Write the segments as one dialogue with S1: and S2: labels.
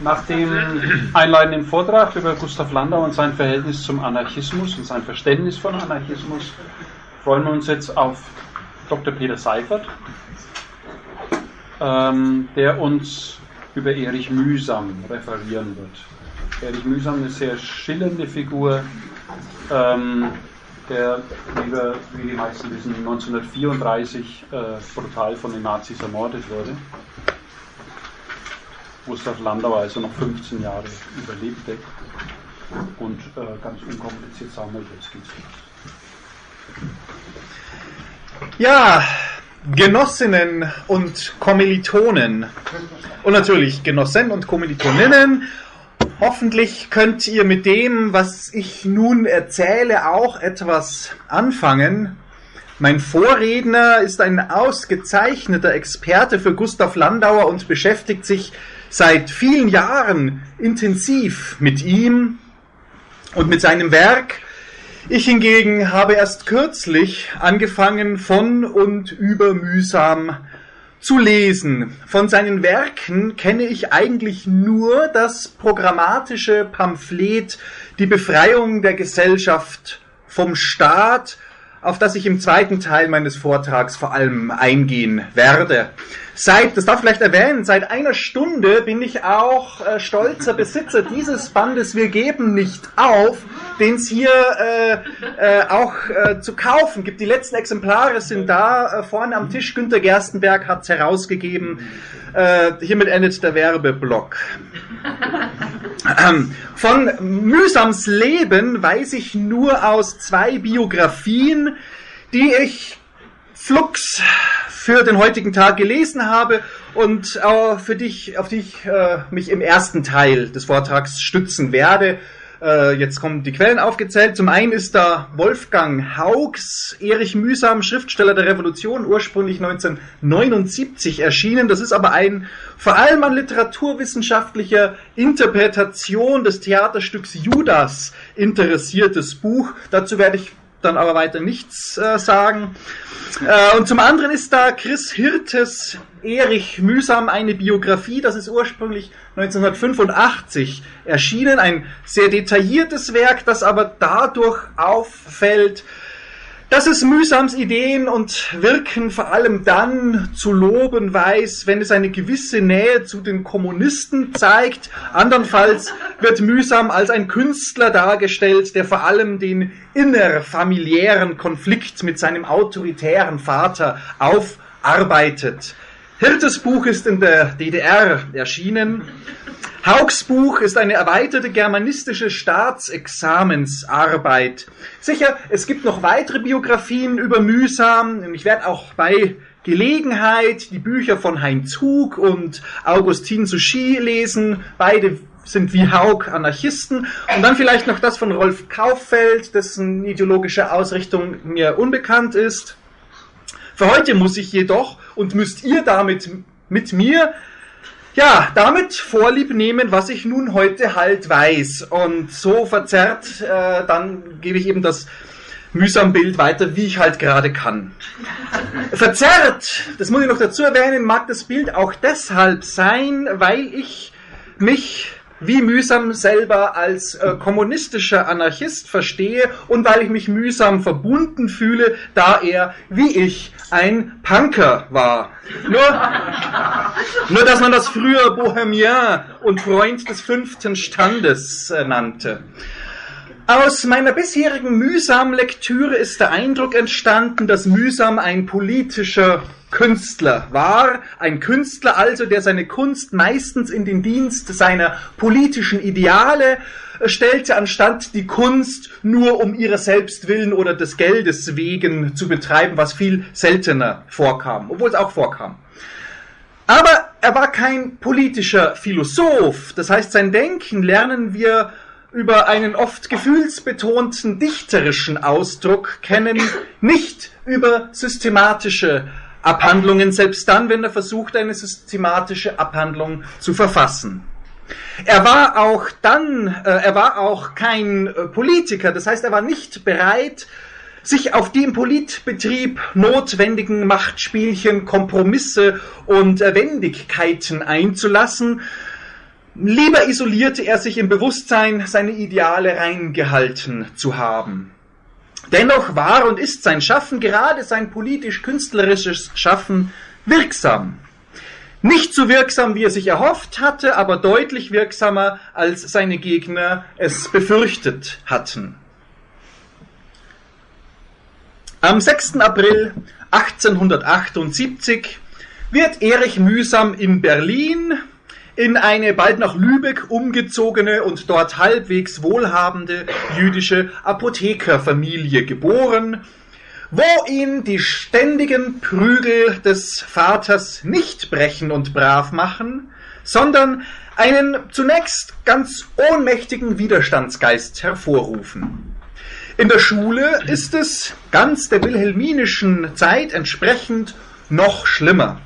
S1: Nach dem einleitenden Vortrag über Gustav Landau und sein Verhältnis zum Anarchismus und sein Verständnis von Anarchismus freuen wir uns jetzt auf Dr. Peter Seifert, ähm, der uns über Erich Mühsam referieren wird. Erich Mühsam eine sehr schillernde Figur, ähm, der, wie, wir, wie die meisten wissen, 1934 äh, brutal von den Nazis ermordet wurde. Gustav Landauer also noch 15 Jahre überlebte. Und äh, ganz unkompliziert wir, jetzt geht's los.
S2: Ja, Genossinnen und Kommilitonen und natürlich Genossen und Kommilitoninnen. Hoffentlich könnt ihr mit dem, was ich nun erzähle, auch etwas anfangen. Mein Vorredner ist ein ausgezeichneter Experte für Gustav Landauer und beschäftigt sich seit vielen Jahren intensiv mit ihm und mit seinem Werk. Ich hingegen habe erst kürzlich angefangen von und über mühsam zu lesen. Von seinen Werken kenne ich eigentlich nur das programmatische Pamphlet Die Befreiung der Gesellschaft vom Staat, auf das ich im zweiten Teil meines Vortrags vor allem eingehen werde. Seit, das darf ich vielleicht erwähnen, seit einer Stunde bin ich auch äh, stolzer Besitzer dieses Bandes Wir geben nicht auf, den es hier äh, äh, auch äh, zu kaufen gibt. Die letzten Exemplare sind da, äh, vorne am Tisch. Günter Gerstenberg hat es herausgegeben. Äh, hiermit endet der Werbeblock. Von Mühsams Leben weiß ich nur aus zwei Biografien, die ich flugs für den heutigen Tag gelesen habe und äh, für dich, auf die ich äh, mich im ersten Teil des Vortrags stützen werde. Äh, jetzt kommen die Quellen aufgezählt. Zum einen ist da Wolfgang Haugs, Erich Mühsam, Schriftsteller der Revolution, ursprünglich 1979 erschienen. Das ist aber ein vor allem an literaturwissenschaftlicher Interpretation des Theaterstücks Judas interessiertes Buch. Dazu werde ich dann aber weiter nichts äh, sagen. Äh, und zum anderen ist da Chris Hirtes Erich Mühsam eine Biografie, das ist ursprünglich 1985 erschienen, ein sehr detailliertes Werk, das aber dadurch auffällt, dass es Mühsams Ideen und Wirken vor allem dann zu loben weiß, wenn es eine gewisse Nähe zu den Kommunisten zeigt. Andernfalls wird Mühsam als ein Künstler dargestellt, der vor allem den innerfamiliären Konflikt mit seinem autoritären Vater aufarbeitet. Hirtes Buch ist in der DDR erschienen. Haugs Buch ist eine erweiterte germanistische Staatsexamensarbeit. Sicher, es gibt noch weitere Biografien über Mühsam. Ich werde auch bei Gelegenheit die Bücher von Heinz Hug und Augustin Suchy lesen. Beide sind wie Haug Anarchisten. Und dann vielleicht noch das von Rolf Kauffeld, dessen ideologische Ausrichtung mir unbekannt ist. Für heute muss ich jedoch und müsst ihr damit mit mir ja, damit Vorlieb nehmen, was ich nun heute halt weiß. Und so verzerrt, äh, dann gebe ich eben das mühsam Bild weiter, wie ich halt gerade kann. verzerrt, das muss ich noch dazu erwähnen, mag das Bild auch deshalb sein, weil ich mich wie mühsam selber als äh, kommunistischer Anarchist verstehe und weil ich mich mühsam verbunden fühle, da er wie ich ein Punker war. Nur, nur dass man das früher Bohemien und Freund des fünften Standes äh, nannte. Aus meiner bisherigen mühsamen Lektüre ist der Eindruck entstanden, dass mühsam ein politischer Künstler war, ein Künstler also, der seine Kunst meistens in den Dienst seiner politischen Ideale äh, stellte, anstatt die Kunst nur um ihrer selbst willen oder des Geldes wegen zu betreiben, was viel seltener vorkam, obwohl es auch vorkam. Aber er war kein politischer Philosoph, das heißt, sein Denken lernen wir über einen oft gefühlsbetonten dichterischen Ausdruck kennen, nicht über systematische Abhandlungen, selbst dann, wenn er versucht, eine systematische Abhandlung zu verfassen. Er war auch dann, äh, er war auch kein äh, Politiker, das heißt, er war nicht bereit, sich auf die im Politbetrieb notwendigen Machtspielchen, Kompromisse und Wendigkeiten einzulassen, lieber isolierte er sich im Bewusstsein, seine Ideale reingehalten zu haben. Dennoch war und ist sein Schaffen, gerade sein politisch-künstlerisches Schaffen, wirksam. Nicht so wirksam, wie er sich erhofft hatte, aber deutlich wirksamer, als seine Gegner es befürchtet hatten. Am 6. April 1878 wird Erich Mühsam in Berlin in eine bald nach Lübeck umgezogene und dort halbwegs wohlhabende jüdische Apothekerfamilie geboren, wo ihn die ständigen Prügel des Vaters nicht brechen und brav machen, sondern einen zunächst ganz ohnmächtigen Widerstandsgeist hervorrufen. In der Schule ist es ganz der wilhelminischen Zeit entsprechend noch schlimmer.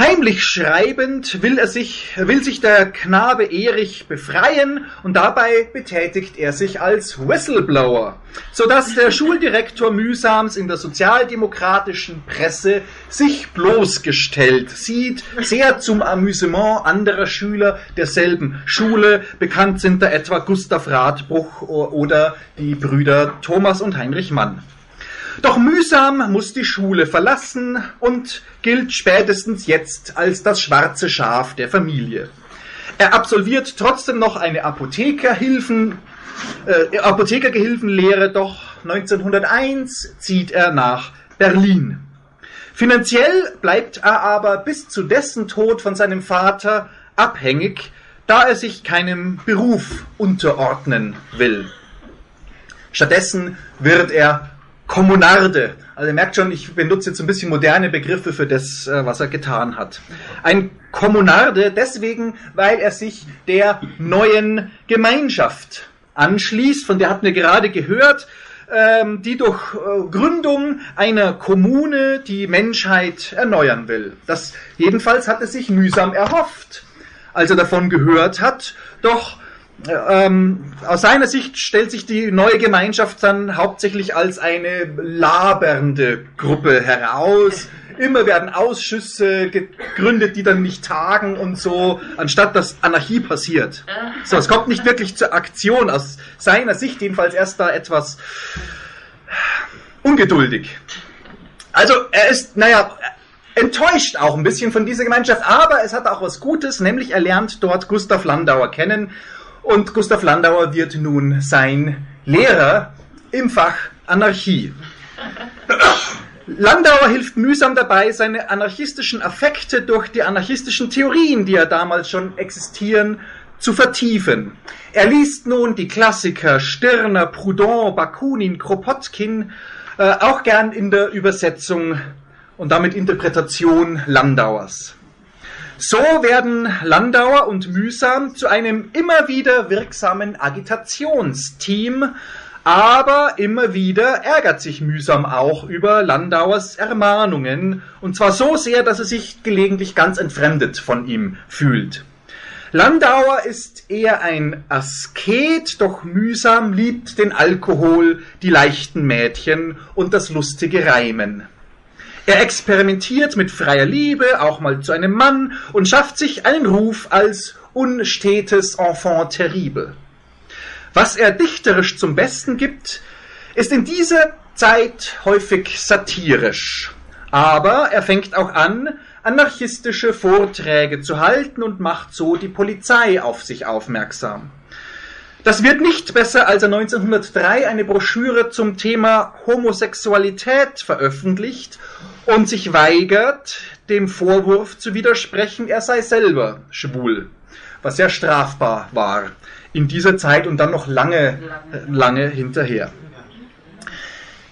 S2: Heimlich schreibend will er sich, will sich der Knabe Erich befreien und dabei betätigt er sich als Whistleblower, sodass der Schuldirektor mühsams in der sozialdemokratischen Presse sich bloßgestellt sieht, sehr zum Amüsement anderer Schüler derselben Schule. Bekannt sind da etwa Gustav Radbruch oder die Brüder Thomas und Heinrich Mann. Doch mühsam muss die Schule verlassen und gilt spätestens jetzt als das schwarze Schaf der Familie. Er absolviert trotzdem noch eine Apothekerhilfen, äh, Apothekergehilfenlehre, doch 1901 zieht er nach Berlin. Finanziell bleibt er aber bis zu dessen Tod von seinem Vater abhängig, da er sich keinem Beruf unterordnen will. Stattdessen wird er Kommunarde. Also ihr merkt schon, ich benutze jetzt ein bisschen moderne Begriffe für das, äh, was er getan hat. Ein Kommunarde deswegen, weil er sich der neuen Gemeinschaft anschließt, von der hatten wir gerade gehört, ähm, die durch äh, Gründung einer Kommune die Menschheit erneuern will. Das jedenfalls hat er sich mühsam erhofft, als er davon gehört hat, doch ähm, aus seiner Sicht stellt sich die neue Gemeinschaft dann hauptsächlich als eine labernde Gruppe heraus. Immer werden Ausschüsse gegründet, die dann nicht tagen und so, anstatt dass Anarchie passiert. So, es kommt nicht wirklich zur Aktion, aus seiner Sicht jedenfalls erst da etwas ungeduldig. Also er ist, naja, enttäuscht auch ein bisschen von dieser Gemeinschaft, aber es hat auch was Gutes, nämlich er lernt dort Gustav Landauer kennen und Gustav Landauer wird nun sein Lehrer im Fach Anarchie. Landauer hilft mühsam dabei, seine anarchistischen Affekte durch die anarchistischen Theorien, die ja damals schon existieren, zu vertiefen. Er liest nun die Klassiker Stirner, Proudhon, Bakunin, Kropotkin, äh, auch gern in der Übersetzung und damit Interpretation Landauers. So werden Landauer und Mühsam zu einem immer wieder wirksamen Agitationsteam, aber immer wieder ärgert sich Mühsam auch über Landauers Ermahnungen, und zwar so sehr, dass er sich gelegentlich ganz entfremdet von ihm fühlt. Landauer ist eher ein Asket, doch mühsam liebt den Alkohol, die leichten Mädchen und das lustige Reimen. Er experimentiert mit freier Liebe, auch mal zu einem Mann, und schafft sich einen Ruf als unstetes Enfant terrible. Was er dichterisch zum Besten gibt, ist in dieser Zeit häufig satirisch. Aber er fängt auch an, anarchistische Vorträge zu halten und macht so die Polizei auf sich aufmerksam. Das wird nicht besser, als er 1903 eine Broschüre zum Thema Homosexualität veröffentlicht und sich weigert, dem Vorwurf zu widersprechen, er sei selber schwul, was sehr strafbar war in dieser Zeit und dann noch lange, lange hinterher.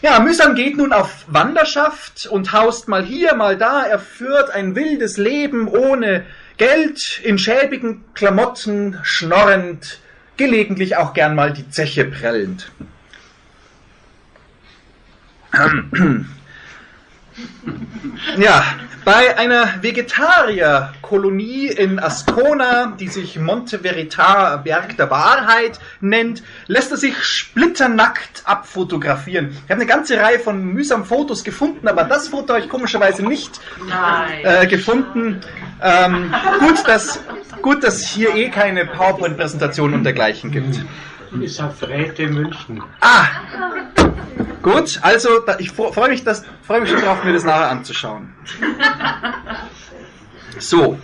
S2: Ja, Mühsam geht nun auf Wanderschaft und haust mal hier, mal da. Er führt ein wildes Leben ohne Geld, in schäbigen Klamotten, schnorrend, gelegentlich auch gern mal die Zeche prellend. Ja, bei einer Vegetarierkolonie in Ascona, die sich Monte Veritar Berg der Wahrheit nennt, lässt er sich splitternackt abfotografieren. Ich habe eine ganze Reihe von mühsamen Fotos gefunden, aber das Foto habe ich komischerweise nicht äh, gefunden. Ähm, gut, dass, gut, dass hier eh keine PowerPoint-Präsentation und dergleichen gibt.
S3: Ist auf Räte München.
S2: Ah! Gut, also ich freue mich, das, freue mich schon darauf, mir das nachher anzuschauen. So.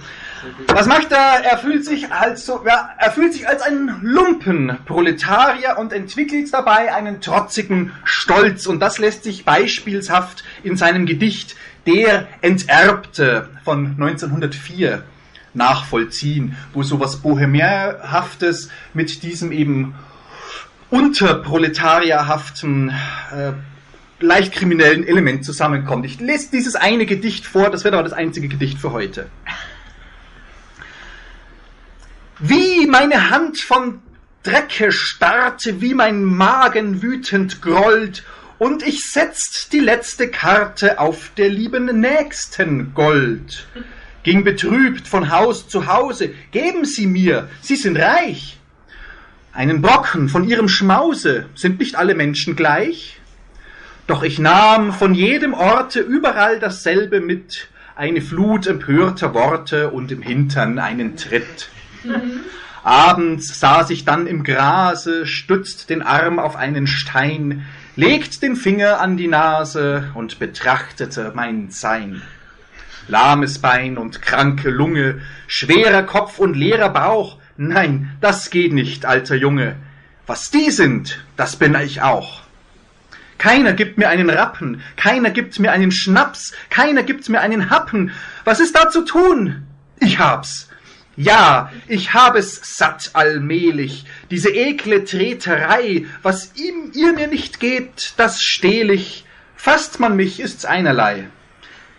S2: Was macht er? Er fühlt sich als so, ja, er fühlt sich als ein Lumpenproletarier und entwickelt dabei einen trotzigen Stolz und das lässt sich beispielshaft in seinem Gedicht Der Enterbte von 1904 nachvollziehen, wo sowas Bohemierhaftes mit diesem eben unterproletarierhaften, äh, leicht kriminellen Element zusammenkommt. Ich lese dieses eine Gedicht vor, das wird aber das einzige Gedicht für heute. Wie meine Hand von Drecke starrte, wie mein Magen wütend grollt, und ich setzt die letzte Karte auf der lieben Nächsten Gold. Ging betrübt von Haus zu Hause, geben Sie mir, Sie sind reich. Einen Brocken von ihrem Schmause, sind nicht alle Menschen gleich? Doch ich nahm von jedem Orte überall dasselbe mit, eine Flut empörter Worte und im Hintern einen Tritt. Abends saß ich dann im Grase, stützt den Arm auf einen Stein, legt den Finger an die Nase und betrachtete mein Sein. Lahmes Bein und kranke Lunge, schwerer Kopf und leerer Bauch, nein, das geht nicht, alter Junge. Was die sind, das bin ich auch. Keiner gibt mir einen Rappen, keiner gibt mir einen Schnaps, keiner gibt mir einen Happen. Was ist da zu tun? Ich hab's. Ja, ich hab es satt allmählich, diese ekle Treterei, was ihm ihr mir nicht gebt, das stehl ich, fasst man mich, ist's einerlei.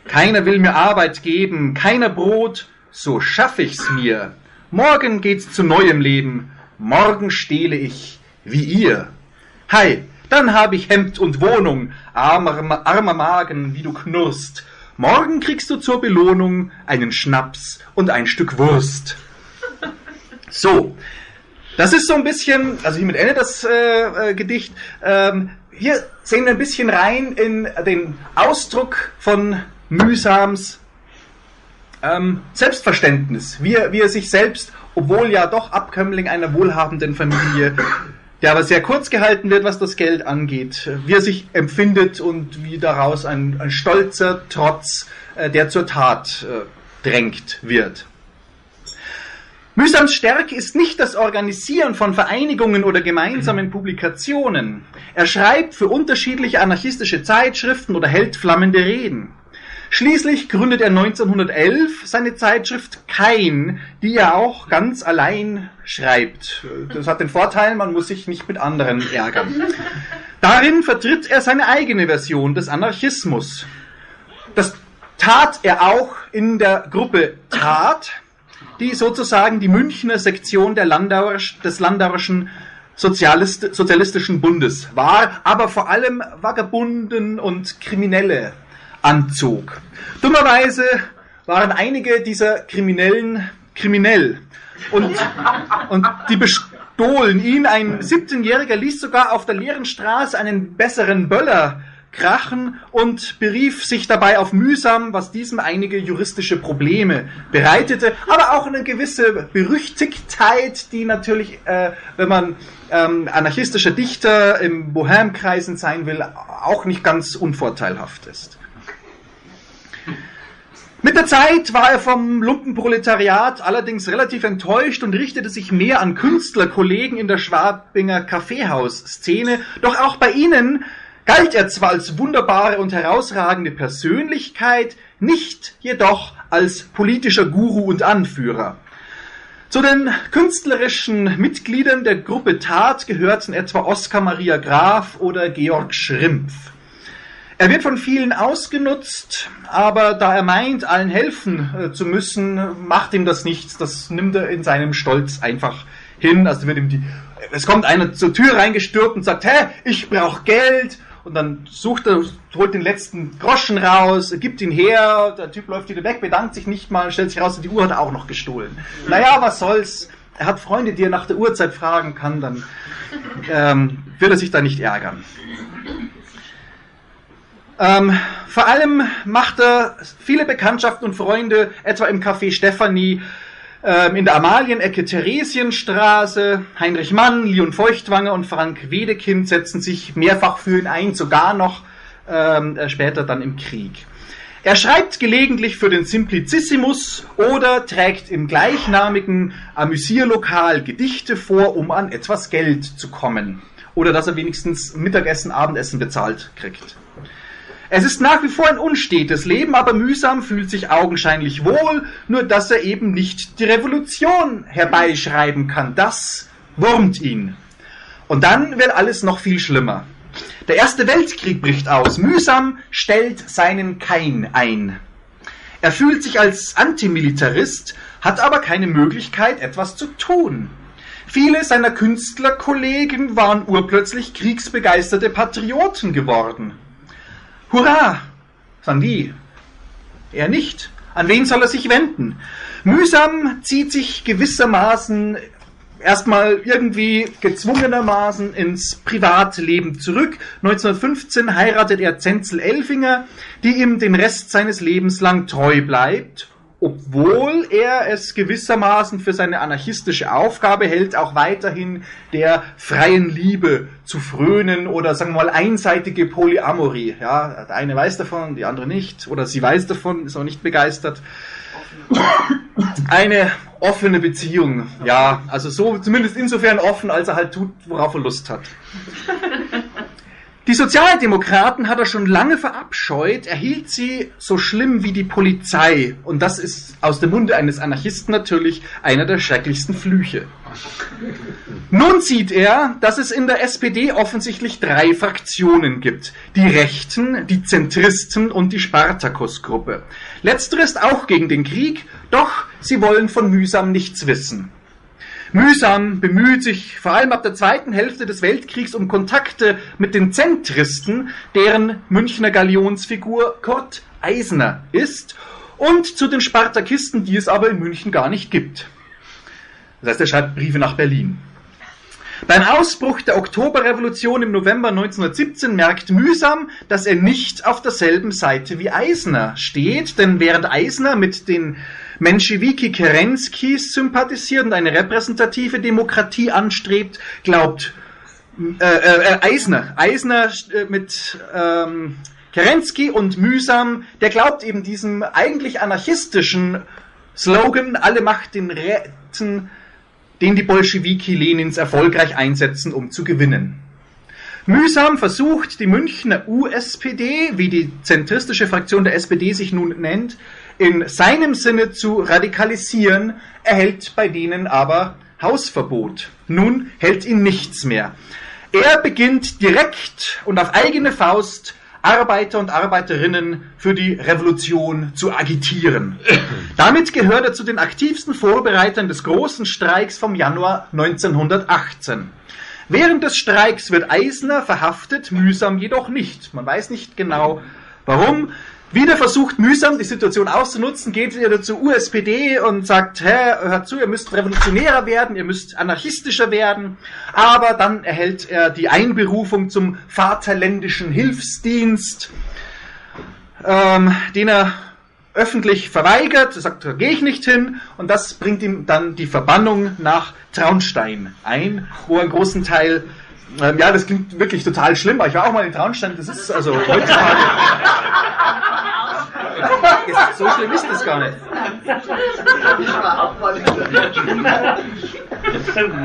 S2: Keiner will mir Arbeit geben, keiner Brot, so schaff ich's mir. Morgen geht's zu neuem Leben, morgen stehle ich, wie ihr. Hei, dann hab ich Hemd und Wohnung, armer, armer Magen, wie du knurrst. Morgen kriegst du zur Belohnung einen Schnaps und ein Stück Wurst. So, das ist so ein bisschen, also hiermit endet das äh, äh, Gedicht. Ähm, hier sehen wir ein bisschen rein in den Ausdruck von Mühsams ähm, Selbstverständnis, wie er, wie er sich selbst, obwohl ja doch Abkömmling einer wohlhabenden Familie, der aber sehr kurz gehalten wird, was das Geld angeht, wie er sich empfindet und wie daraus ein, ein stolzer Trotz, äh, der zur Tat äh, drängt wird. Mühsams Stärke ist nicht das Organisieren von Vereinigungen oder gemeinsamen Publikationen. Er schreibt für unterschiedliche anarchistische Zeitschriften oder hält flammende Reden. Schließlich gründet er 1911 seine Zeitschrift Kein, die er auch ganz allein schreibt. Das hat den Vorteil, man muss sich nicht mit anderen ärgern. Darin vertritt er seine eigene Version des Anarchismus. Das tat er auch in der Gruppe Tat, die sozusagen die Münchner Sektion Landauer, des Landauerischen Sozialist, Sozialistischen Bundes war, aber vor allem Vagabunden und Kriminelle anzog. Dummerweise waren einige dieser Kriminellen kriminell und, und die bestohlen ihn. Ein 17-Jähriger ließ sogar auf der leeren Straße einen besseren Böller krachen und berief sich dabei auf mühsam, was diesem einige juristische Probleme bereitete, aber auch eine gewisse Berüchtigtheit, die natürlich, äh, wenn man ähm, anarchistischer Dichter im Bohème-Kreisen sein will, auch nicht ganz unvorteilhaft ist. Mit der Zeit war er vom Lumpenproletariat allerdings relativ enttäuscht und richtete sich mehr an Künstlerkollegen in der Schwabinger Kaffeehaus-Szene. Doch auch bei ihnen galt er zwar als wunderbare und herausragende Persönlichkeit, nicht jedoch als politischer Guru und Anführer. Zu den künstlerischen Mitgliedern der Gruppe Tat gehörten etwa Oskar Maria Graf oder Georg Schrimpf. Er wird von vielen ausgenutzt, aber da er meint, allen helfen äh, zu müssen, macht ihm das nichts. Das nimmt er in seinem Stolz einfach hin. Also wird ihm die, es kommt einer zur Tür reingestürmt und sagt, hä, ich brauche Geld. und dann sucht er, holt den letzten Groschen raus, gibt ihn her, der Typ läuft wieder weg, bedankt sich nicht mal, stellt sich raus, die Uhr hat er auch noch gestohlen. Naja, was soll's? Er hat Freunde, die er nach der Uhrzeit fragen kann, dann ähm, wird er sich da nicht ärgern. Ähm, vor allem macht er viele Bekanntschaften und Freunde, etwa im Café Stefanie, ähm, in der Amalienecke Theresienstraße. Heinrich Mann, Leon Feuchtwanger und Frank Wedekind setzen sich mehrfach für ihn ein, sogar noch ähm, äh, später dann im Krieg. Er schreibt gelegentlich für den Simplicissimus oder trägt im gleichnamigen Amüsierlokal Gedichte vor, um an etwas Geld zu kommen. Oder dass er wenigstens Mittagessen, Abendessen bezahlt kriegt. Es ist nach wie vor ein unstetes Leben, aber mühsam fühlt sich augenscheinlich wohl, nur dass er eben nicht die Revolution herbeischreiben kann. Das wurmt ihn. Und dann wird alles noch viel schlimmer. Der Erste Weltkrieg bricht aus. Mühsam stellt seinen Kein ein. Er fühlt sich als Antimilitarist, hat aber keine Möglichkeit, etwas zu tun. Viele seiner Künstlerkollegen waren urplötzlich kriegsbegeisterte Patrioten geworden. Hurra! sagen die. Er nicht. An wen soll er sich wenden? Mühsam zieht sich gewissermaßen erstmal irgendwie gezwungenermaßen ins Privatleben zurück. 1915 heiratet er Zenzel Elfinger, die ihm den Rest seines Lebens lang treu bleibt, obwohl er es gewissermaßen für seine anarchistische Aufgabe hält, auch weiterhin der freien Liebe zu frönen oder sagen wir mal einseitige Polyamorie. Ja, der eine weiß davon, die andere nicht, oder sie weiß davon, ist auch nicht begeistert. Eine offene Beziehung, ja, also so zumindest insofern offen, als er halt tut, worauf er Lust hat. Die Sozialdemokraten hat er schon lange verabscheut, er hielt sie so schlimm wie die Polizei. Und das ist aus dem Munde eines Anarchisten natürlich einer der schrecklichsten Flüche. Nun sieht er, dass es in der SPD offensichtlich drei Fraktionen gibt. Die Rechten, die Zentristen und die Spartakus-Gruppe. Letztere ist auch gegen den Krieg, doch sie wollen von mühsam nichts wissen. Mühsam bemüht sich vor allem ab der zweiten Hälfte des Weltkriegs um Kontakte mit den Zentristen, deren Münchner Galionsfigur Kurt Eisner ist, und zu den Spartakisten, die es aber in München gar nicht gibt. Das heißt, er schreibt Briefe nach Berlin. Beim Ausbruch der Oktoberrevolution im November 1917 merkt Mühsam, dass er nicht auf derselben Seite wie Eisner steht, denn während Eisner mit den Menschewiki Kerenskis sympathisiert und eine repräsentative Demokratie anstrebt, glaubt äh, äh, Eisner, Eisner äh, mit ähm, Kerensky und Mühsam, der glaubt eben diesem eigentlich anarchistischen Slogan, alle Macht den Räten, den die Bolschewiki Lenins erfolgreich einsetzen, um zu gewinnen. Mühsam versucht die Münchner USPD, wie die zentristische Fraktion der SPD sich nun nennt, in seinem Sinne zu radikalisieren, erhält bei denen aber Hausverbot. Nun hält ihn nichts mehr. Er beginnt direkt und auf eigene Faust Arbeiter und Arbeiterinnen für die Revolution zu agitieren. Damit gehört er zu den aktivsten Vorbereitern des großen Streiks vom Januar 1918. Während des Streiks wird Eisner verhaftet, mühsam jedoch nicht. Man weiß nicht genau warum. Wieder versucht mühsam die Situation auszunutzen, geht wieder zur USPD und sagt, hä, hört zu, ihr müsst revolutionärer werden, ihr müsst anarchistischer werden. Aber dann erhält er die Einberufung zum Vaterländischen Hilfsdienst, ähm, den er öffentlich verweigert, er sagt, da gehe ich nicht hin und das bringt ihm dann die Verbannung nach Traunstein ein, wo er einen großen Teil ähm, ja, das klingt wirklich total schlimm, aber ich war auch mal in Traunstein, das ist also heutzutage. So schlimm ist das gar nicht.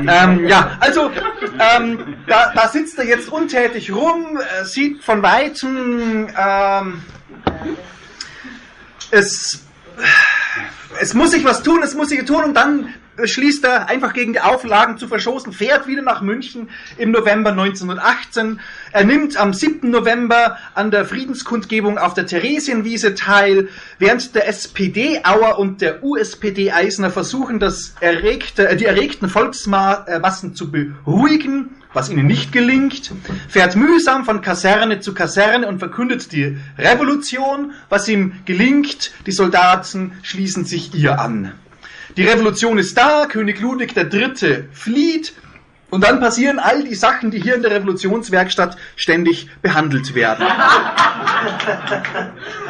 S2: ähm, ja, also ähm, da, da, sitzt er jetzt untätig rum, äh, sieht von weitem, ähm, es, es muss sich was tun, es muss sich tun und dann beschließt er, einfach gegen die Auflagen zu verstoßen, fährt wieder nach München im November 1918. Er nimmt am 7. November an der Friedenskundgebung auf der Theresienwiese teil, während der SPD Auer und der USPD Eisner versuchen, das erregte, äh, die erregten Volksmassen zu beruhigen was ihnen nicht gelingt, fährt mühsam von Kaserne zu Kaserne und verkündet die Revolution, was ihm gelingt, die Soldaten schließen sich ihr an. Die Revolution ist da, König Ludwig III. flieht, und dann passieren all die Sachen, die hier in der Revolutionswerkstatt ständig behandelt werden.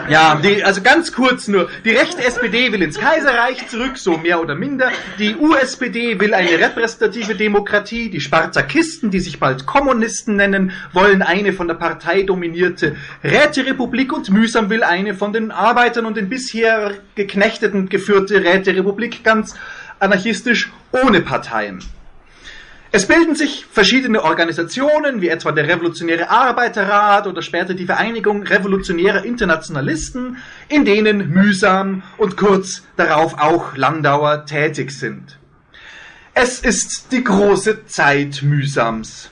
S2: Ja, die, also ganz kurz nur. Die rechte SPD will ins Kaiserreich zurück, so mehr oder minder. Die USPD will eine repräsentative Demokratie. Die Spartakisten, die sich bald Kommunisten nennen, wollen eine von der Partei dominierte Räterepublik und mühsam will eine von den Arbeitern und den bisher Geknechteten geführte Räterepublik ganz anarchistisch ohne Parteien. Es bilden sich verschiedene Organisationen, wie etwa der Revolutionäre Arbeiterrat oder später die Vereinigung Revolutionärer Internationalisten, in denen mühsam und kurz darauf auch Landauer tätig sind. Es ist die große Zeit mühsams.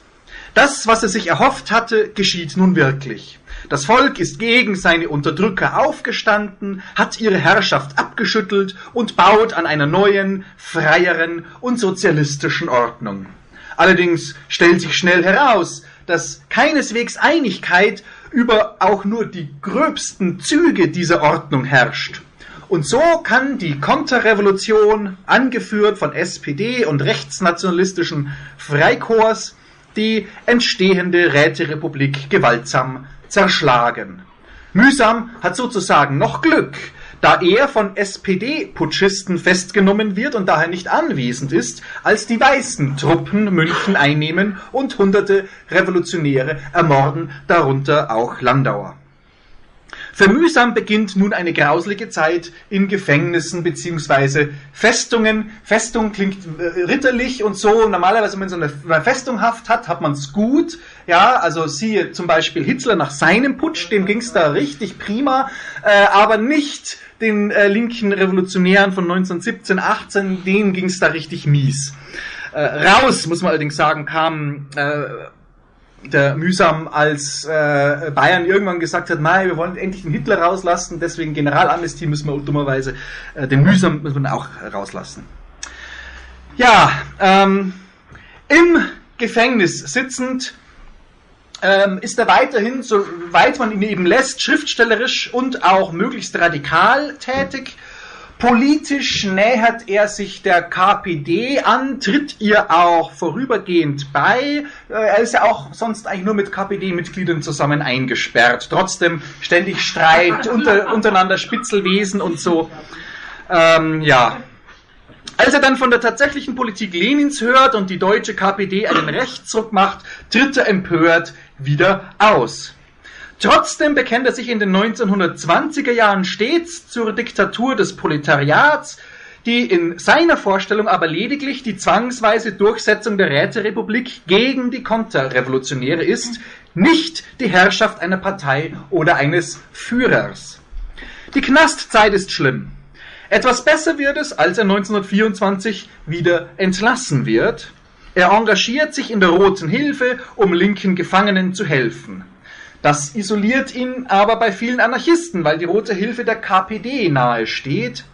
S2: Das, was er sich erhofft hatte, geschieht nun wirklich. Das Volk ist gegen seine Unterdrücker aufgestanden, hat ihre Herrschaft abgeschüttelt und baut an einer neuen, freieren und sozialistischen Ordnung. Allerdings stellt sich schnell heraus, dass keineswegs Einigkeit über auch nur die gröbsten Züge dieser Ordnung herrscht. Und so kann die Konterrevolution, angeführt von SPD und rechtsnationalistischen Freikorps, die entstehende Räterepublik gewaltsam zerschlagen. Mühsam hat sozusagen noch Glück, da er von SPD-Putschisten festgenommen wird und daher nicht anwesend ist, als die weißen Truppen München einnehmen und hunderte Revolutionäre ermorden, darunter auch Landauer. Für Mühsam beginnt nun eine grauslige Zeit in Gefängnissen beziehungsweise Festungen. Festung klingt äh, ritterlich und so. Normalerweise, wenn man so eine Festunghaft hat, hat man es gut. Ja, also siehe zum Beispiel Hitler nach seinem Putsch, dem ging es da richtig prima, äh, aber nicht den äh, linken Revolutionären von 1917, 18, denen ging es da richtig mies. Äh, raus, muss man allerdings sagen, kam äh, der mühsam, als äh, Bayern irgendwann gesagt hat, Mai, wir wollen endlich den Hitler rauslassen, deswegen Generalamnestie müssen wir dummerweise äh, den mühsam müssen wir auch rauslassen. Ja, ähm, im Gefängnis sitzend ähm, ist er weiterhin, soweit man ihn eben lässt, schriftstellerisch und auch möglichst radikal tätig. Politisch nähert er sich der KPD an, tritt ihr auch vorübergehend bei. Äh, er ist ja auch sonst eigentlich nur mit KPD-Mitgliedern zusammen eingesperrt. Trotzdem ständig Streit, unter, untereinander Spitzelwesen und so. Ähm, ja, als er dann von der tatsächlichen Politik Lenins hört und die deutsche KPD einen Rechtsruck macht, tritt er empört wieder aus. Trotzdem bekennt er sich in den 1920er Jahren stets zur Diktatur des Proletariats, die in seiner Vorstellung aber lediglich die zwangsweise Durchsetzung der Räterepublik gegen die Konterrevolutionäre ist, nicht die Herrschaft einer Partei oder eines Führers. Die Knastzeit ist schlimm. Etwas besser wird es, als er 1924 wieder entlassen wird. Er engagiert sich in der Roten Hilfe, um linken Gefangenen zu helfen. Das isoliert ihn aber bei vielen Anarchisten, weil die Rote Hilfe der KPD nahe steht.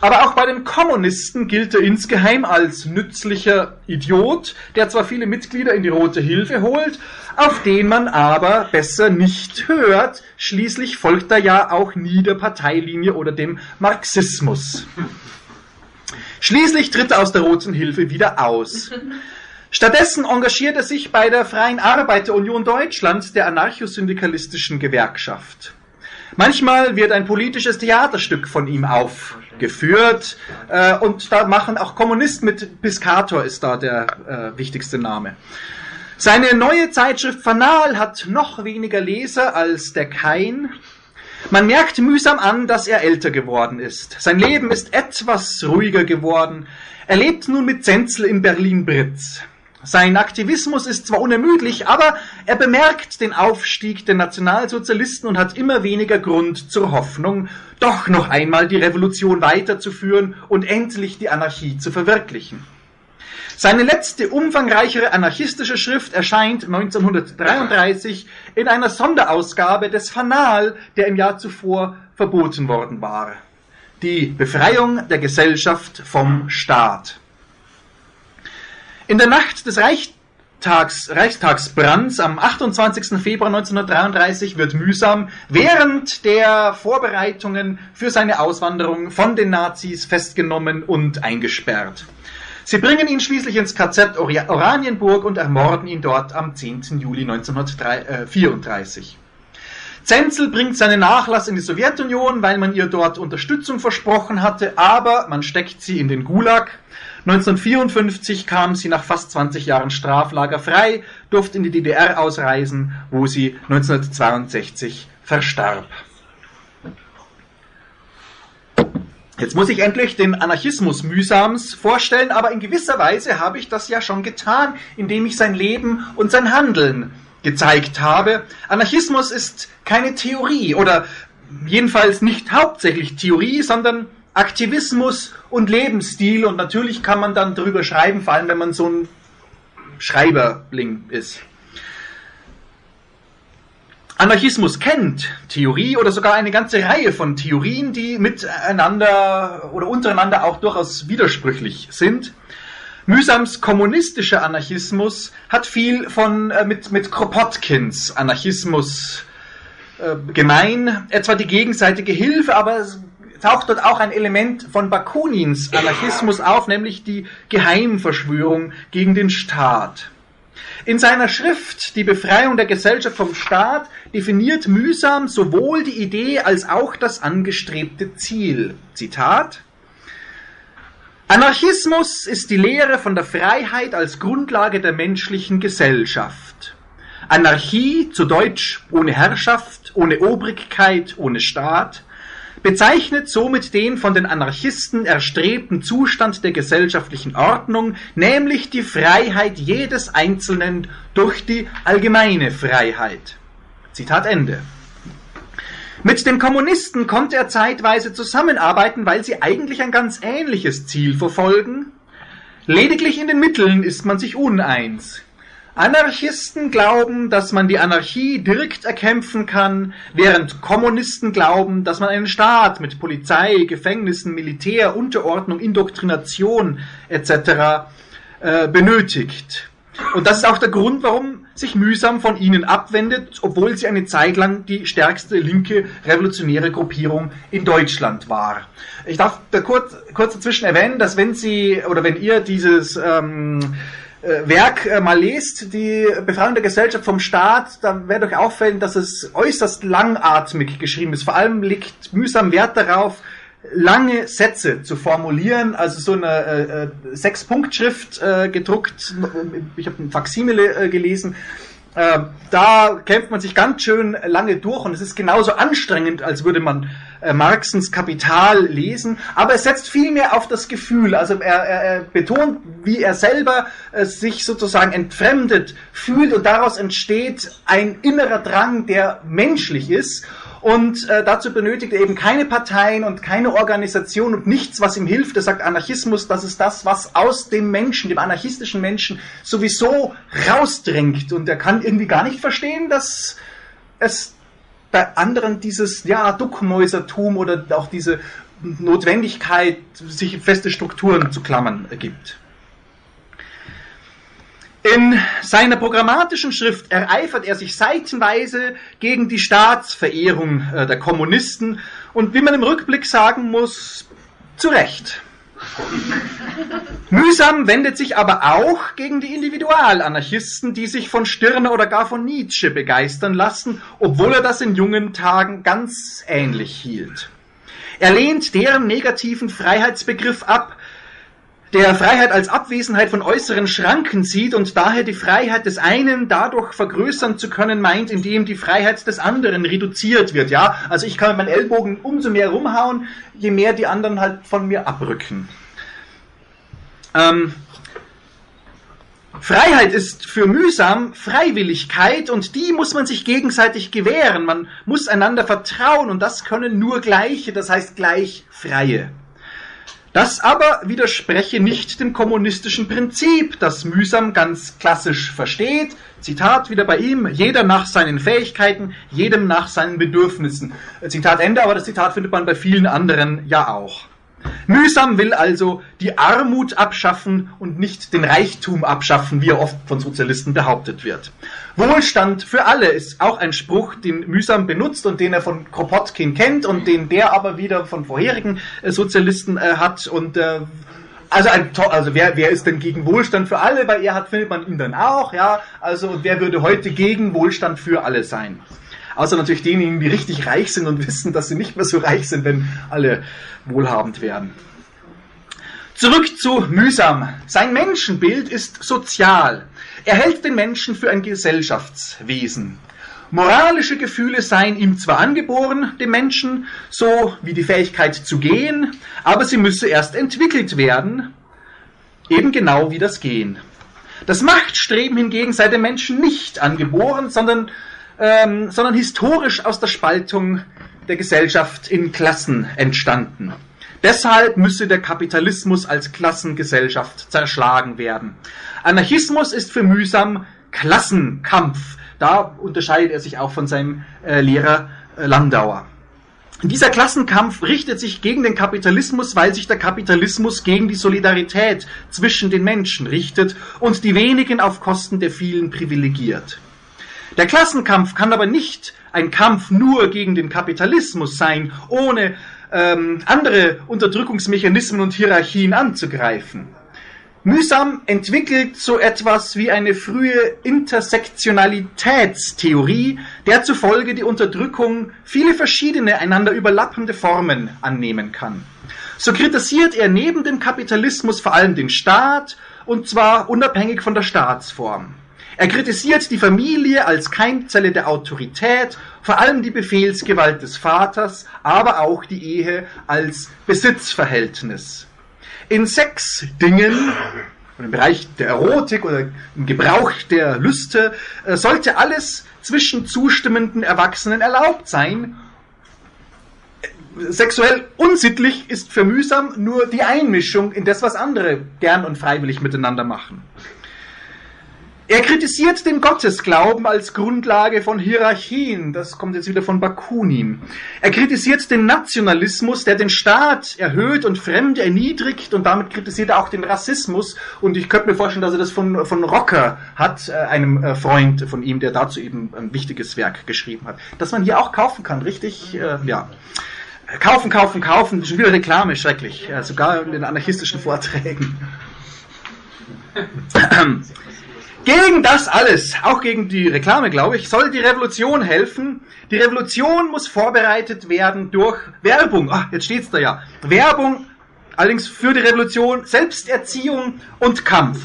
S2: Aber auch bei den Kommunisten gilt er insgeheim als nützlicher Idiot, der zwar viele Mitglieder in die Rote Hilfe holt, auf den man aber besser nicht hört. Schließlich folgt er ja auch nie der Parteilinie oder dem Marxismus. Schließlich tritt er aus der Roten Hilfe wieder aus. Stattdessen engagiert er sich bei der Freien Arbeiterunion Deutschlands, der anarchosyndikalistischen Gewerkschaft. Manchmal wird ein politisches Theaterstück von ihm aufgeführt äh, und da machen auch Kommunisten mit, Piscator ist da der äh, wichtigste Name. Seine neue Zeitschrift Fanal hat noch weniger Leser als der Kain. Man merkt mühsam an, dass er älter geworden ist. Sein Leben ist etwas ruhiger geworden. Er lebt nun mit Zenzel in Berlin-Britz. Sein Aktivismus ist zwar unermüdlich, aber er bemerkt den Aufstieg der Nationalsozialisten und hat immer weniger Grund zur Hoffnung, doch noch einmal die Revolution weiterzuführen und endlich die Anarchie zu verwirklichen. Seine letzte umfangreichere anarchistische Schrift erscheint 1933 in einer Sonderausgabe des Fanal, der im Jahr zuvor verboten worden war. Die Befreiung der Gesellschaft vom Staat. In der Nacht des Reich Reichstags, Reichstagsbrands am 28. Februar 1933 wird mühsam während der Vorbereitungen für seine Auswanderung von den Nazis festgenommen und eingesperrt. Sie bringen ihn schließlich ins KZ Oranienburg und ermorden ihn dort am 10. Juli 1934. Zenzel bringt seinen Nachlass in die Sowjetunion, weil man ihr dort Unterstützung versprochen hatte, aber man steckt sie in den Gulag. 1954 kam sie nach fast 20 Jahren Straflager frei, durfte in die DDR ausreisen, wo sie 1962 verstarb. Jetzt muss ich endlich den Anarchismus mühsams vorstellen, aber in gewisser Weise habe ich das ja schon getan, indem ich sein Leben und sein Handeln gezeigt habe. Anarchismus ist keine Theorie oder jedenfalls nicht hauptsächlich Theorie, sondern Aktivismus und Lebensstil und natürlich kann man dann drüber schreiben, vor allem wenn man so ein Schreiberling ist. Anarchismus kennt Theorie oder sogar eine ganze Reihe von Theorien, die miteinander oder untereinander auch durchaus widersprüchlich sind. Mühsams kommunistischer Anarchismus hat viel von äh, mit, mit Kropotkins Anarchismus äh, gemein, etwa die gegenseitige Hilfe, aber es taucht dort auch ein Element von Bakunins Anarchismus auf, nämlich die Geheimverschwörung gegen den Staat. In seiner Schrift Die Befreiung der Gesellschaft vom Staat definiert mühsam sowohl die Idee als auch das angestrebte Ziel. Zitat Anarchismus ist die Lehre von der Freiheit als Grundlage der menschlichen Gesellschaft. Anarchie, zu Deutsch ohne Herrschaft, ohne Obrigkeit, ohne Staat, bezeichnet somit den von den Anarchisten erstrebten Zustand der gesellschaftlichen Ordnung, nämlich die Freiheit jedes Einzelnen durch die allgemeine Freiheit. Zitat Ende. Mit den Kommunisten konnte er zeitweise zusammenarbeiten, weil sie eigentlich ein ganz ähnliches Ziel verfolgen. Lediglich in den Mitteln ist man sich uneins. Anarchisten glauben, dass man die Anarchie direkt erkämpfen kann, während Kommunisten glauben, dass man einen Staat mit Polizei, Gefängnissen, Militär, Unterordnung, Indoktrination etc. Äh, benötigt. Und das ist auch der Grund, warum sich mühsam von ihnen abwendet, obwohl sie eine Zeit lang die stärkste linke revolutionäre Gruppierung in Deutschland war. Ich darf da kurz, kurz dazwischen erwähnen, dass wenn Sie oder wenn ihr dieses ähm, äh, Werk äh, mal lest, die Befreiung der Gesellschaft vom Staat, dann wird euch auffallen, dass es äußerst langatmig geschrieben ist. Vor allem liegt mühsam Wert darauf, lange Sätze zu formulieren, also so eine äh, äh Sechs-Punkt-Schrift äh, gedruckt, ich habe ein Faximile äh, gelesen, äh, da kämpft man sich ganz schön lange durch und es ist genauso anstrengend, als würde man äh, Marxens Kapital lesen, aber es setzt viel mehr auf das Gefühl. Also er, er, er betont, wie er selber äh, sich sozusagen entfremdet fühlt und daraus entsteht ein innerer Drang, der menschlich ist und äh, dazu benötigt er eben keine Parteien und keine Organisation und nichts, was ihm hilft. Er sagt, Anarchismus, das ist das, was aus dem Menschen, dem anarchistischen Menschen sowieso rausdrängt. Und er kann irgendwie gar nicht verstehen, dass es bei anderen dieses ja, Duckmäusertum oder auch diese Notwendigkeit, sich feste Strukturen zu klammern, gibt. In seiner programmatischen Schrift ereifert er sich seitenweise gegen die Staatsverehrung äh, der Kommunisten und wie man im Rückblick sagen muss, zu Recht. Mühsam wendet sich aber auch gegen die Individualanarchisten, die sich von Stirner oder gar von Nietzsche begeistern lassen, obwohl er das in jungen Tagen ganz ähnlich hielt. Er lehnt deren negativen Freiheitsbegriff ab, der Freiheit als Abwesenheit von äußeren Schranken sieht und daher die Freiheit des einen dadurch vergrößern zu können meint, indem die Freiheit des anderen reduziert wird. Ja, also ich kann mit meinen Ellbogen umso mehr rumhauen, je mehr die anderen halt von mir abrücken. Ähm, Freiheit ist für mühsam Freiwilligkeit und die muss man sich gegenseitig gewähren. Man muss einander vertrauen und das können nur Gleiche, das heißt gleich Freie. Das aber widerspreche nicht dem kommunistischen Prinzip, das mühsam ganz klassisch versteht. Zitat wieder bei ihm, jeder nach seinen Fähigkeiten, jedem nach seinen Bedürfnissen. Zitat Ende, aber das Zitat findet man bei vielen anderen ja auch. Mühsam will also die Armut abschaffen und nicht den Reichtum abschaffen, wie er oft von Sozialisten behauptet wird. Wohlstand für alle ist auch ein Spruch, den Mühsam benutzt und den er von Kropotkin kennt und den der aber wieder von vorherigen äh, Sozialisten äh, hat und äh, also, ein, also wer, wer ist denn gegen Wohlstand für alle? Bei Erhard findet man ihn dann auch, ja. Also wer würde heute gegen Wohlstand für alle sein? Außer natürlich diejenigen, die richtig reich sind und wissen, dass sie nicht mehr so reich sind, wenn alle wohlhabend werden. Zurück zu Mühsam. Sein Menschenbild ist sozial. Er hält den Menschen für ein Gesellschaftswesen. Moralische Gefühle seien ihm zwar angeboren, dem Menschen, so wie die Fähigkeit zu gehen, aber sie müsse erst entwickelt werden, eben genau wie das Gehen. Das Machtstreben hingegen sei dem Menschen nicht angeboren, sondern ähm, sondern historisch aus der Spaltung der Gesellschaft in Klassen entstanden. Deshalb müsse der Kapitalismus als Klassengesellschaft zerschlagen werden. Anarchismus ist für mühsam Klassenkampf. Da unterscheidet er sich auch von seinem äh, Lehrer äh, Landauer. Dieser Klassenkampf richtet sich gegen den Kapitalismus, weil sich der Kapitalismus gegen die Solidarität zwischen den Menschen richtet und die wenigen auf Kosten der vielen privilegiert. Der Klassenkampf kann aber nicht ein Kampf nur gegen den Kapitalismus sein, ohne ähm, andere Unterdrückungsmechanismen und Hierarchien anzugreifen. Mühsam entwickelt so etwas wie eine frühe Intersektionalitätstheorie, der zufolge die Unterdrückung viele verschiedene einander überlappende Formen annehmen kann. So kritisiert er neben dem Kapitalismus vor allem den Staat, und zwar unabhängig von der Staatsform. Er kritisiert die Familie als Keimzelle der Autorität, vor allem die Befehlsgewalt des Vaters, aber auch die Ehe als Besitzverhältnis. In sechs Dingen, im Bereich der Erotik oder im Gebrauch der Lüste, äh, sollte alles zwischen zustimmenden Erwachsenen erlaubt sein. Sexuell unsittlich ist für mühsam nur die Einmischung in das, was andere gern und freiwillig miteinander machen. Er kritisiert den Gottesglauben als Grundlage von Hierarchien. Das kommt jetzt wieder von Bakunin. Er kritisiert den Nationalismus, der den Staat erhöht und Fremde erniedrigt und damit kritisiert er auch den Rassismus. Und ich könnte mir vorstellen, dass er das von, von Rocker hat, äh, einem äh, Freund von ihm, der dazu eben ein wichtiges Werk geschrieben hat. Das man hier auch kaufen kann, richtig? Äh, ja. Kaufen, kaufen, kaufen. Schon wieder Reklame, schrecklich. Sogar in den anarchistischen Vorträgen. Gegen das alles, auch gegen die Reklame, glaube ich, soll die Revolution helfen. Die Revolution muss vorbereitet werden durch Werbung. Ach, jetzt steht's da ja. Werbung, allerdings für die Revolution, Selbsterziehung und Kampf.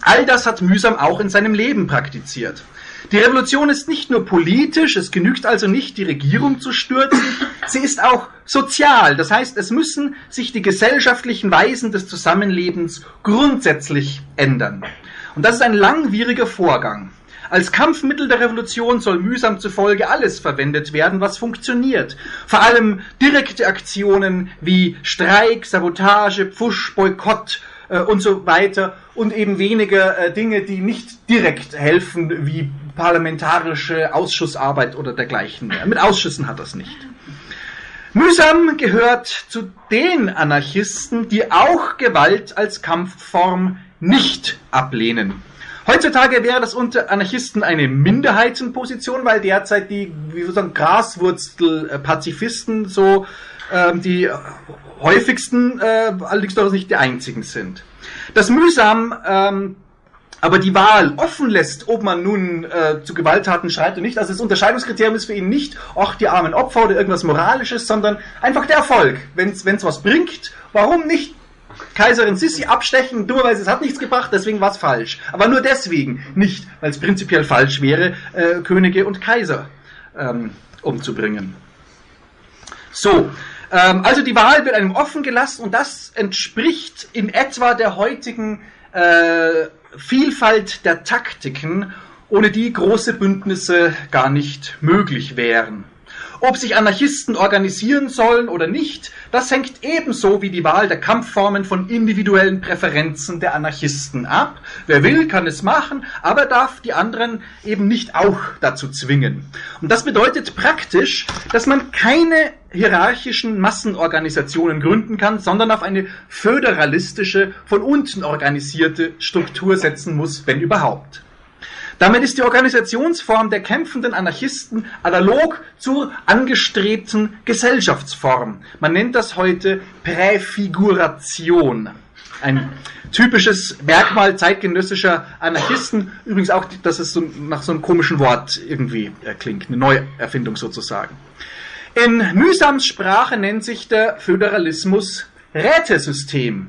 S2: All das hat Mühsam auch in seinem Leben praktiziert. Die Revolution ist nicht nur politisch, es genügt also nicht, die Regierung zu stürzen, sie ist auch sozial. Das heißt, es müssen sich die gesellschaftlichen Weisen des Zusammenlebens grundsätzlich ändern. Und das ist ein langwieriger Vorgang. Als Kampfmittel der Revolution soll mühsam zufolge alles verwendet werden, was funktioniert. Vor allem direkte Aktionen wie Streik, Sabotage, Pfusch, Boykott äh, und so weiter und eben weniger äh, Dinge, die nicht direkt helfen, wie parlamentarische Ausschussarbeit oder dergleichen mehr. Mit Ausschüssen hat das nicht. Mühsam gehört zu den Anarchisten, die auch Gewalt als Kampfform nicht ablehnen. Heutzutage wäre das unter Anarchisten eine Minderheitenposition, weil derzeit die, wie wir sagen, Graswurzel-Pazifisten so ähm, die häufigsten, äh, allerdings doch nicht die einzigen sind. Das mühsam ähm, aber die Wahl offen lässt, ob man nun äh, zu Gewalttaten schreitet oder nicht. Also das Unterscheidungskriterium ist für ihn nicht, ach, die armen Opfer oder irgendwas Moralisches, sondern einfach der Erfolg. Wenn es was bringt, warum nicht Kaiserin Sissi abstechen, dummerweise es hat nichts gebracht, deswegen war es falsch. Aber nur deswegen, nicht weil es prinzipiell falsch wäre, äh, Könige und Kaiser ähm, umzubringen. So, ähm, also die Wahl wird einem offen gelassen und das entspricht in etwa der heutigen äh, Vielfalt der Taktiken, ohne die große Bündnisse gar nicht möglich wären. Ob sich Anarchisten organisieren sollen oder nicht, das hängt ebenso wie die Wahl der Kampfformen von individuellen Präferenzen der Anarchisten ab. Wer will, kann es machen, aber darf die anderen eben nicht auch dazu zwingen. Und das bedeutet praktisch, dass man keine hierarchischen Massenorganisationen gründen kann, sondern auf eine föderalistische, von unten organisierte Struktur setzen muss, wenn überhaupt. Damit ist die Organisationsform der kämpfenden Anarchisten analog zur angestrebten Gesellschaftsform. Man nennt das heute Präfiguration. Ein typisches Merkmal zeitgenössischer Anarchisten. Übrigens auch, dass es so nach so einem komischen Wort irgendwie äh, klingt. Eine Neuerfindung sozusagen. In Mühsams Sprache nennt sich der Föderalismus Rätesystem.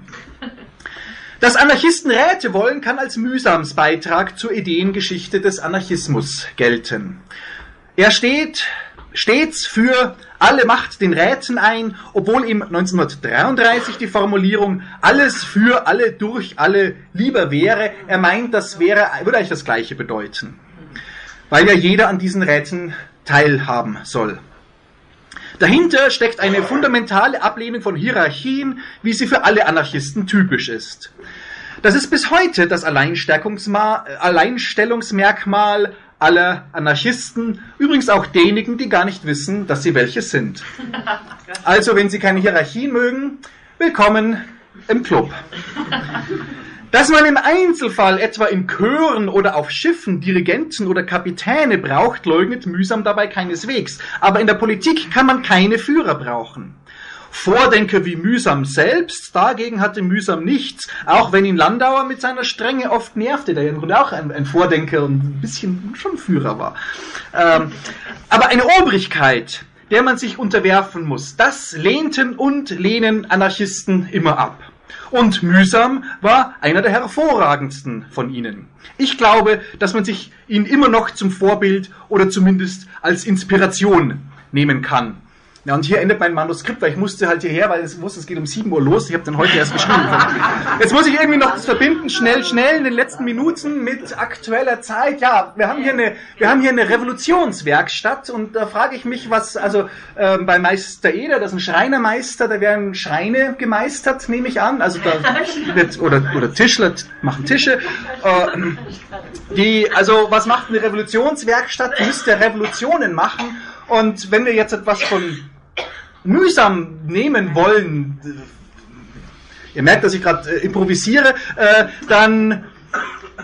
S2: Dass Anarchisten Räte wollen, kann als mühsams Beitrag zur Ideengeschichte des Anarchismus gelten. Er steht stets für alle Macht den Räten ein, obwohl ihm 1933 die Formulierung alles für alle durch alle lieber wäre. Er meint, das wäre, würde eigentlich das Gleiche bedeuten. Weil ja jeder an diesen Räten teilhaben soll. Dahinter steckt eine fundamentale Ablehnung von Hierarchien, wie sie für alle Anarchisten typisch ist. Das ist bis heute das Alleinstellungsmerkmal aller Anarchisten, übrigens auch derjenigen, die gar nicht wissen, dass sie welche sind. Also, wenn Sie keine Hierarchien mögen, willkommen im Club. Dass man im Einzelfall etwa in Chören oder auf Schiffen Dirigenten oder Kapitäne braucht, leugnet mühsam dabei keineswegs. Aber in der Politik kann man keine Führer brauchen. Vordenker wie Mühsam selbst, dagegen hatte Mühsam nichts, auch wenn ihn Landauer mit seiner Strenge oft nervte, der ja im Grunde auch ein, ein Vordenker und ein bisschen schon Führer war. Ähm, aber eine Obrigkeit, der man sich unterwerfen muss, das lehnten und lehnen Anarchisten immer ab. Und Mühsam war einer der hervorragendsten von ihnen. Ich glaube, dass man sich ihn immer noch zum Vorbild oder zumindest als Inspiration nehmen kann. Ja, und hier endet mein Manuskript, weil ich musste halt hierher, weil ich wusste, es geht um 7 Uhr los. Ich habe dann heute erst geschrieben. Jetzt muss ich irgendwie noch das verbinden, schnell, schnell in den letzten Minuten mit aktueller Zeit. Ja, wir haben hier eine, wir haben hier eine Revolutionswerkstatt und da frage ich mich, was, also äh, bei Meister Eder, das ist ein Schreinermeister, da werden Schreine gemeistert, nehme ich an. Also da wird, oder, oder Tischler machen Tische. Äh, die, also was macht eine Revolutionswerkstatt? Die müsste Revolutionen machen. Und wenn wir jetzt etwas von mühsam nehmen wollen, ihr merkt, dass ich gerade äh, improvisiere, äh, dann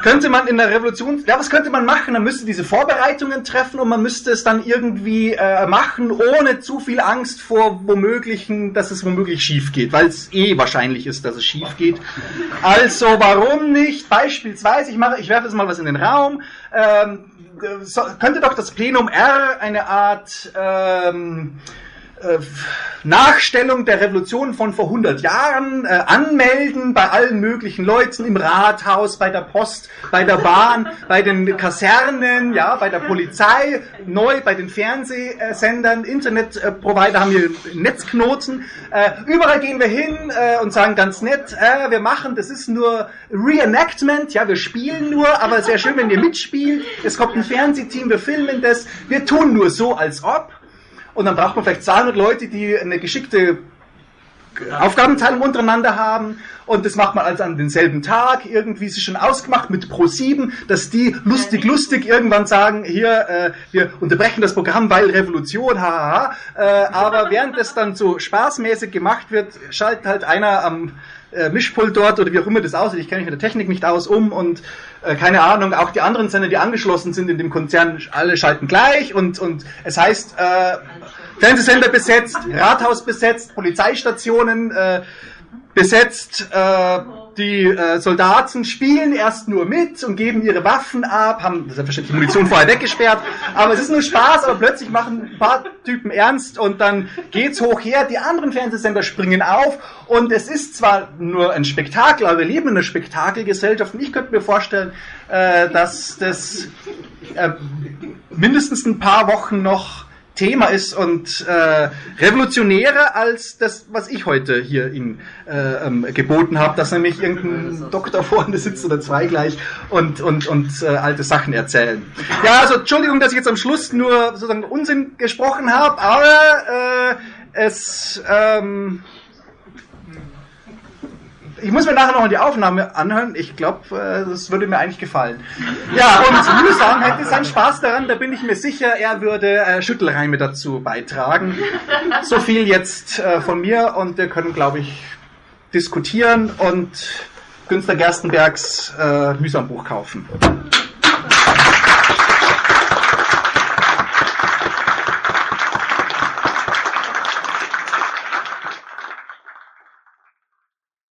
S2: könnte man in der Revolution, ja, was könnte man machen? Man müsste diese Vorbereitungen treffen und man müsste es dann irgendwie äh, machen, ohne zu viel Angst vor womöglichen, dass es womöglich schief geht, weil es eh wahrscheinlich ist, dass es schief geht. Also warum nicht? Beispielsweise, ich mache, ich werfe jetzt mal was in den Raum. Ähm, so, könnte doch das Plenum R eine Art ähm, äh, Nachstellung der Revolution von vor 100 Jahren äh, anmelden bei allen möglichen Leuten im Rathaus, bei der Post, bei der Bahn, bei den Kasernen, ja, bei der Polizei, neu bei den Fernsehsendern, Internetprovider haben hier Netzknoten. Äh, überall gehen wir hin äh, und sagen ganz nett, äh, wir machen, das ist nur Reenactment, ja, wir spielen nur, aber sehr schön, wenn ihr mitspielt. Es kommt ein Fernsehteam, wir filmen das, wir tun nur so, als ob. Und dann braucht man vielleicht 200 Leute, die eine geschickte Aufgabenteilung untereinander haben. Und das macht man also an denselben Tag, irgendwie sich schon ausgemacht mit Pro7, dass die lustig, lustig irgendwann sagen, hier, äh, wir unterbrechen das Programm, weil Revolution, hahaha, äh, aber während das dann so spaßmäßig gemacht wird, schaltet halt einer am äh, Mischpult dort oder wie auch immer das aussieht, ich kenne mich mit der Technik nicht aus, um und äh, keine Ahnung, auch die anderen Sender, die angeschlossen sind in dem Konzern, alle schalten gleich und, und es heißt, äh, Fernsehsender besetzt, Rathaus besetzt, Polizeistationen äh, besetzt, äh, die äh, Soldaten spielen erst nur mit und geben ihre Waffen ab, haben selbstverständlich die Munition vorher weggesperrt, aber es ist nur Spaß, aber plötzlich machen ein paar Typen ernst und dann geht's hoch her, die anderen Fernsehsender springen auf und es ist zwar nur ein Spektakel, aber wir leben in einer Spektakelgesellschaft und ich könnte mir vorstellen, äh, dass das äh, mindestens ein paar Wochen noch Thema ist und äh, revolutionärer als das, was ich heute hier Ihnen äh, ähm, geboten habe, dass nämlich irgendein Doktor vorne sitzt oder zwei gleich und, und, und äh, alte Sachen erzählen. Ja, also Entschuldigung, dass ich jetzt am Schluss nur sozusagen Unsinn gesprochen habe, aber äh, es... Ähm, ich muss mir nachher noch die Aufnahme anhören. Ich glaube, äh, das würde mir eigentlich gefallen. Ja, und Mühsam hätte seinen Spaß daran. Da bin ich mir sicher, er würde äh, Schüttelreime dazu beitragen. So viel jetzt äh, von mir und wir können, glaube ich, diskutieren und Günster Gerstenbergs äh, Mühsambuch kaufen.